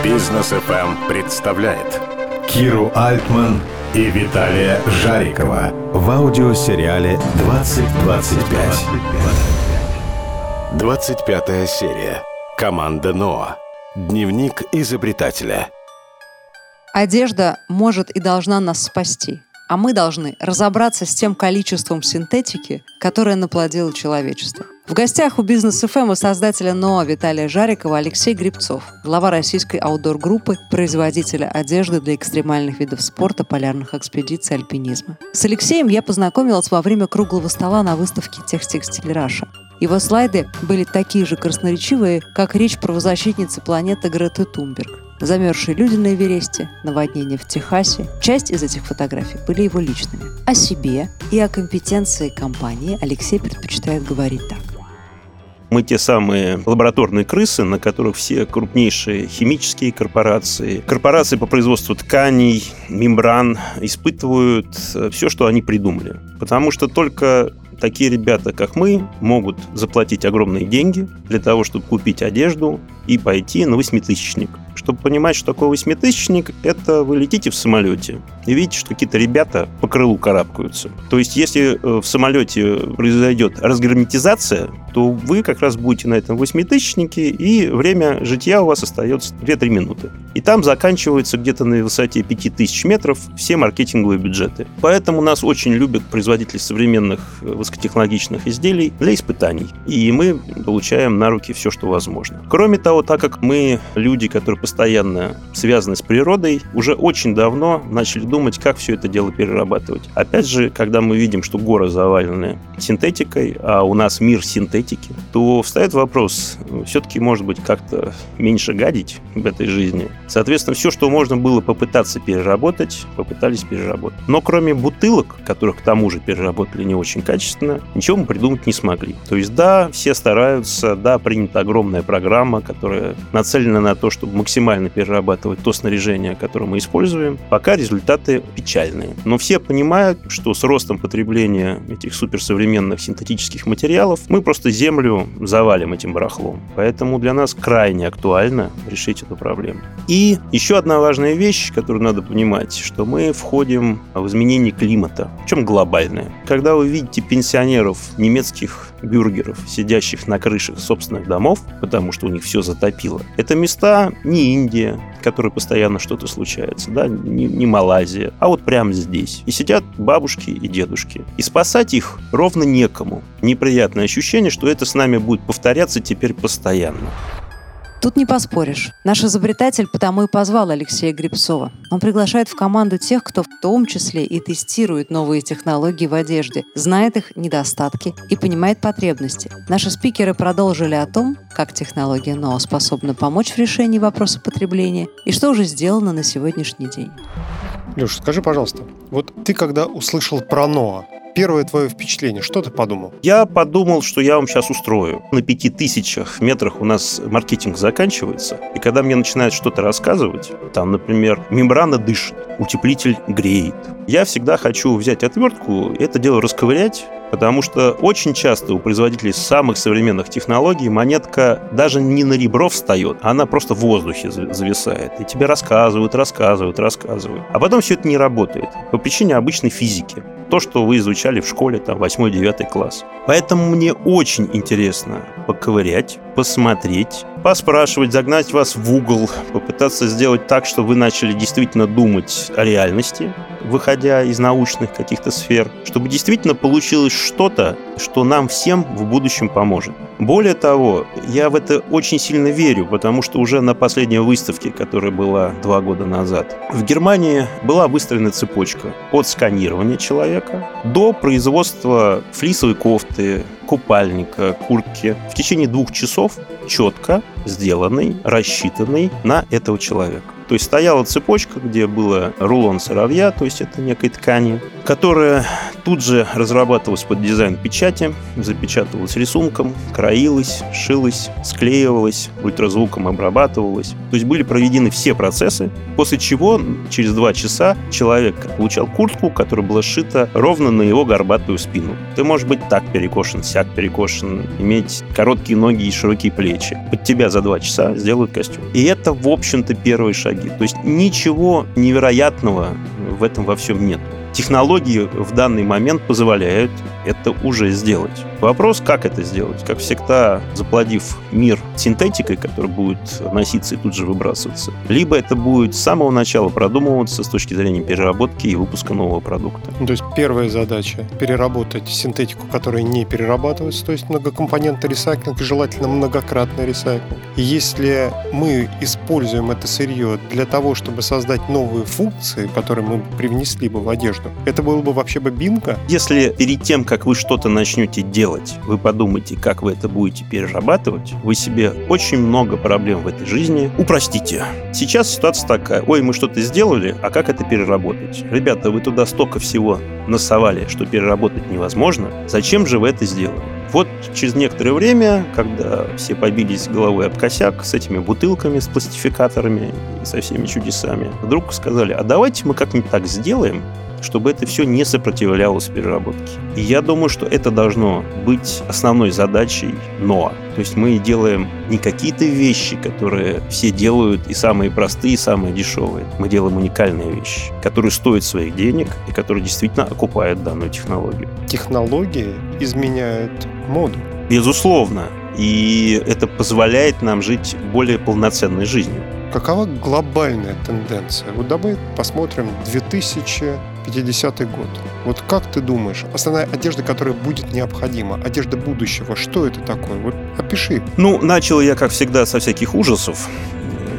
Бизнес FM представляет Киру Альтман и Виталия Жарикова в аудиосериале «2025». 25 серия. Команда Ноа. Дневник изобретателя. Одежда может и должна нас спасти, а мы должны разобраться с тем количеством синтетики, которое наплодило человечество. В гостях у Бизнес ФМ у создателя НОА Виталия Жарикова Алексей Грибцов, глава российской outdoor-группы, производителя одежды для экстремальных видов спорта, полярных экспедиций, альпинизма. С Алексеем я познакомилась во время круглого стола на выставке «Techtextil Russia». Его слайды были такие же красноречивые, как речь правозащитницы планеты Греты Тумберг. Замерзшие люди на Эвересте, наводнение в Техасе. Часть из этих фотографий были его личными. О себе и о компетенции компании Алексей предпочитает говорить так. Мы те самые лабораторные крысы, на которых все крупнейшие химические корпорации, корпорации по производству тканей, мембран испытывают э, все, что они придумали. Потому что только такие ребята, как мы, могут заплатить огромные деньги для того, чтобы купить одежду и пойти на восьмитысячник. Чтобы понимать, что такое восьмитысячник, это вы летите в самолете и видите, что какие-то ребята по крылу карабкаются. То есть, если э, в самолете произойдет разгерметизация, то вы как раз будете на этом восьмитысячнике, и время житья у вас остается 2-3 минуты. И там заканчиваются где-то на высоте 5000 метров все маркетинговые бюджеты. Поэтому нас очень любят производители современных э, высокотехнологичных изделий для испытаний. И мы получаем на руки все, что возможно. Кроме того, так как мы люди, которые постоянно связаны с природой, уже очень давно начали думать, как все это дело перерабатывать. Опять же, когда мы видим, что горы завалены синтетикой, а у нас мир синтетики, то встает вопрос, все-таки, может быть, как-то меньше гадить в этой жизни. Соответственно, все, что можно было попытаться переработать, попытались переработать. Но кроме бутылок, которых к тому же переработали не очень качественно, ничего мы придумать не смогли. То есть, да, все стараются, да, принята огромная программа, которая нацелена на то, чтобы максимально перерабатывать то снаряжение, которое мы используем, пока результаты печальные. Но все понимают, что с ростом потребления этих суперсовременных синтетических материалов мы просто землю завалим этим барахлом. Поэтому для нас крайне актуально решить эту проблему. И еще одна важная вещь, которую надо понимать, что мы входим в изменение климата, причем глобальное. Когда вы видите пенсионеров немецких бюргеров, сидящих на крышах собственных домов, потому что у них все затопило. Это места не Индия, в которой постоянно что-то случается, да, не, не Малайзия, а вот прямо здесь. И сидят бабушки и дедушки. И спасать их ровно некому. Неприятное ощущение, что это с нами будет повторяться теперь постоянно. Тут не поспоришь. Наш изобретатель потому и позвал Алексея Грибцова. Он приглашает в команду тех, кто в том числе и тестирует новые технологии в одежде, знает их недостатки и понимает потребности. Наши спикеры продолжили о том, как технология НОА способна помочь в решении вопроса потребления и что уже сделано на сегодняшний день. Леша, скажи, пожалуйста, вот ты когда услышал про НОА, первое твое впечатление? Что ты подумал? Я подумал, что я вам сейчас устрою. На пяти тысячах метрах у нас маркетинг заканчивается. И когда мне начинают что-то рассказывать, там, например, мембрана дышит, утеплитель греет. Я всегда хочу взять отвертку и это дело расковырять, потому что очень часто у производителей самых современных технологий монетка даже не на ребро встает, она просто в воздухе зависает. И тебе рассказывают, рассказывают, рассказывают. А потом все это не работает по причине обычной физики то, что вы изучали в школе, там, 8-9 класс. Поэтому мне очень интересно поковырять, посмотреть, поспрашивать, загнать вас в угол, попытаться сделать так, чтобы вы начали действительно думать о реальности, выходя из научных каких-то сфер, чтобы действительно получилось что-то, что нам всем в будущем поможет. Более того, я в это очень сильно верю, потому что уже на последней выставке, которая была два года назад, в Германии была выстроена цепочка от сканирования человека до производства флисовой кофты, купальника, куртки в течение двух часов четко сделанный, рассчитанный на этого человека. То есть стояла цепочка, где было рулон сыровья, то есть это некой ткани, которая тут же разрабатывалась под дизайн печати, запечатывалась рисунком, краилась, шилась, склеивалась, ультразвуком обрабатывалась. То есть были проведены все процессы, после чего через два часа человек получал куртку, которая была сшита ровно на его горбатую спину. Ты можешь быть так перекошен, сяк перекошен, иметь короткие ноги и широкие плечи. Под тебя за два часа сделают костюм. И это, в общем-то, первые шаги. То есть ничего невероятного в этом во всем нет. Технологии в данный момент позволяют это уже сделать. Вопрос, как это сделать? Как всегда, заплодив мир синтетикой, которая будет носиться и тут же выбрасываться, либо это будет с самого начала продумываться с точки зрения переработки и выпуска нового продукта. То есть первая задача – переработать синтетику, которая не перерабатывается, то есть многокомпонентный ресайклинг, желательно многократный ресайклинг. И если мы используем это сырье для того, чтобы создать новые функции, которые мы привнесли бы в одежду, это было бы вообще бы бинго. Если перед тем, как вы что-то начнете делать, вы подумаете, как вы это будете перерабатывать, вы себе очень много проблем в этой жизни упростите. Сейчас ситуация такая. Ой, мы что-то сделали, а как это переработать? Ребята, вы туда столько всего насовали, что переработать невозможно. Зачем же вы это сделали? Вот через некоторое время, когда все побились головой об косяк с этими бутылками, с пластификаторами и со всеми чудесами, вдруг сказали, а давайте мы как-нибудь так сделаем, чтобы это все не сопротивлялось переработке. И я думаю, что это должно быть основной задачей НОА. То есть мы делаем не какие-то вещи, которые все делают, и самые простые, и самые дешевые. Мы делаем уникальные вещи, которые стоят своих денег и которые действительно окупают данную технологию. Технологии изменяют моду. Безусловно. И это позволяет нам жить более полноценной жизнью. Какова глобальная тенденция? Вот давай посмотрим 2050 год. Вот как ты думаешь, основная одежда, которая будет необходима, одежда будущего, что это такое? Вот опиши. Ну, начал я, как всегда, со всяких ужасов.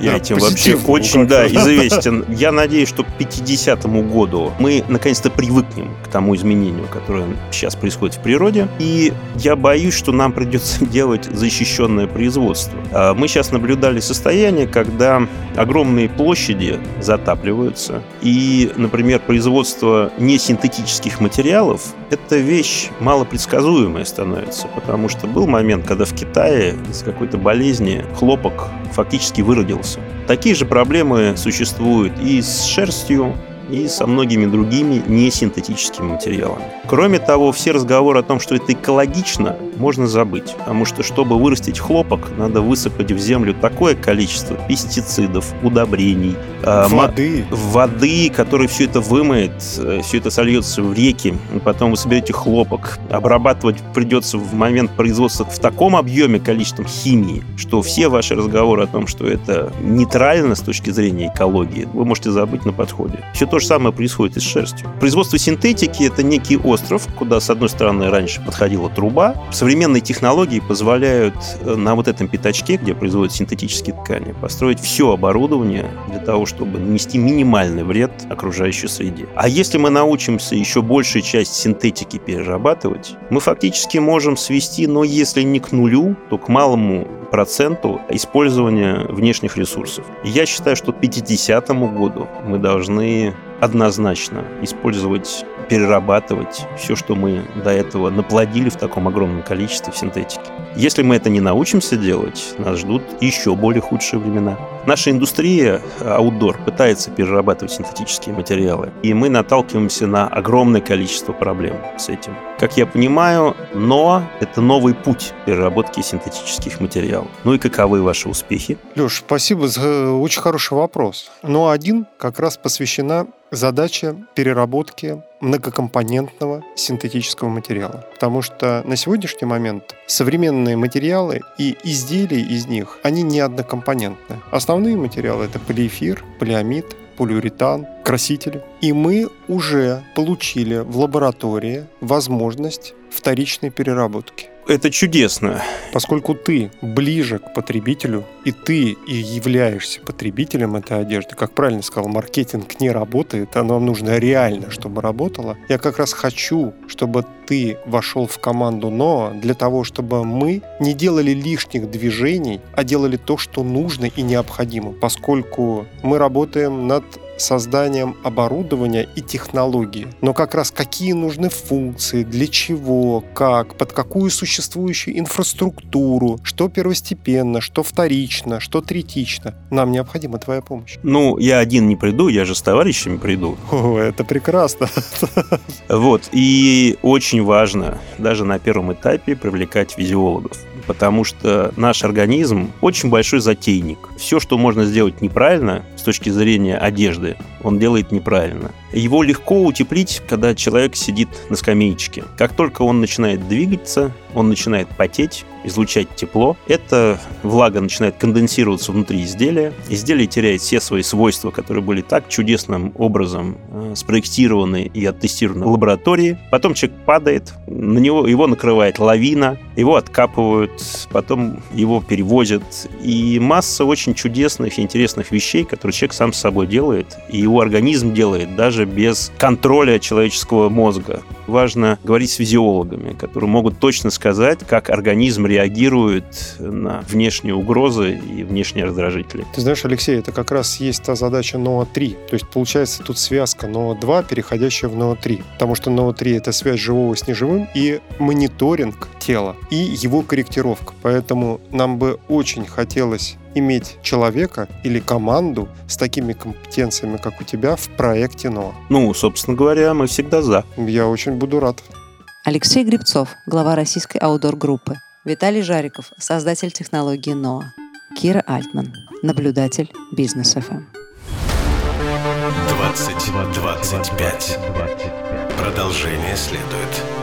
Я да, этим вообще очень да, известен. Я надеюсь, что к 50 году мы наконец-то привыкнем к тому изменению, которое сейчас происходит в природе. И я боюсь, что нам придется делать защищенное производство. А мы сейчас наблюдали состояние, когда огромные площади затапливаются. И, например, производство несинтетических материалов – это вещь малопредсказуемая становится. Потому что был момент, когда в Китае из какой-то болезни хлопок фактически выродился. Такие же проблемы существуют и с шерстью, и со многими другими несинтетическими материалами. Кроме того, все разговоры о том, что это экологично, можно забыть, потому что, чтобы вырастить хлопок, надо высыпать в землю такое количество пестицидов, удобрений, а, воды, воды, который все это вымоет, э, все это сольется в реки, потом вы соберете хлопок, обрабатывать придется в момент производства в таком объеме количеством химии, что все ваши разговоры о том, что это нейтрально с точки зрения экологии, вы можете забыть на подходе. Все то же самое происходит и с шерстью. Производство синтетики – это некий остров, куда, с одной стороны, раньше подходила труба. Современные технологии позволяют э, на вот этом пятачке, где производят синтетические ткани, построить все оборудование для того, чтобы нанести минимальный вред окружающей среде. А если мы научимся еще большую часть синтетики перерабатывать, мы фактически можем свести, но если не к нулю, то к малому проценту использования внешних ресурсов. Я считаю, что к 50 году мы должны однозначно использовать, перерабатывать все, что мы до этого наплодили в таком огромном количестве в синтетике. Если мы это не научимся делать, нас ждут еще более худшие времена. Наша индустрия аутдор пытается перерабатывать синтетические материалы, и мы наталкиваемся на огромное количество проблем с этим. Как я понимаю, но это новый путь переработки синтетических материалов. Ну и каковы ваши успехи? Леш, спасибо за очень хороший вопрос. Но один как раз посвящена задача переработки многокомпонентного синтетического материала. Потому что на сегодняшний момент современные материалы и изделия из них, они не однокомпонентны. Основные материалы — это полиэфир, полиамид, полиуретан, красители. И мы уже получили в лаборатории возможность вторичной переработки это чудесно. Поскольку ты ближе к потребителю, и ты и являешься потребителем этой одежды, как правильно сказал, маркетинг не работает, а нам нужно реально, чтобы работало. Я как раз хочу, чтобы ты вошел в команду НОА для того, чтобы мы не делали лишних движений, а делали то, что нужно и необходимо, поскольку мы работаем над созданием оборудования и технологии, но как раз какие нужны функции, для чего, как, под какую существующую инфраструктуру, что первостепенно, что вторично, что третично. Нам необходима твоя помощь. Ну, я один не приду, я же с товарищами приду. О, это прекрасно. Вот, и очень важно даже на первом этапе привлекать физиологов потому что наш организм очень большой затейник. Все, что можно сделать неправильно с точки зрения одежды, он делает неправильно. Его легко утеплить, когда человек сидит на скамеечке. Как только он начинает двигаться, он начинает потеть, излучать тепло. Эта влага начинает конденсироваться внутри изделия. Изделие теряет все свои свойства, которые были так чудесным образом э, спроектированы и оттестированы в лаборатории. Потом человек падает, на него его накрывает лавина, его откапывают, потом его перевозят. И масса очень чудесных и интересных вещей, которые человек сам с собой делает, и его организм делает даже без контроля человеческого мозга. Важно говорить с физиологами, которые могут точно сказать, как организм реагирует на внешние угрозы и внешние раздражители. Ты знаешь, Алексей, это как раз есть та задача НОА-3. То есть получается тут связка НОА-2, переходящая в НОА-3. Потому что НОА-3 — это связь живого с неживым и мониторинг тела, и его корректировка. Поэтому нам бы очень хотелось иметь человека или команду с такими компетенциями, как у тебя, в проекте НОА. Ну, собственно говоря, мы всегда за. Я очень буду рад. Алексей Грибцов, глава российской аудор-группы. Виталий Жариков, создатель технологии НОА. Кира Альтман, наблюдатель Бизнес ФМ. 2025. Продолжение следует.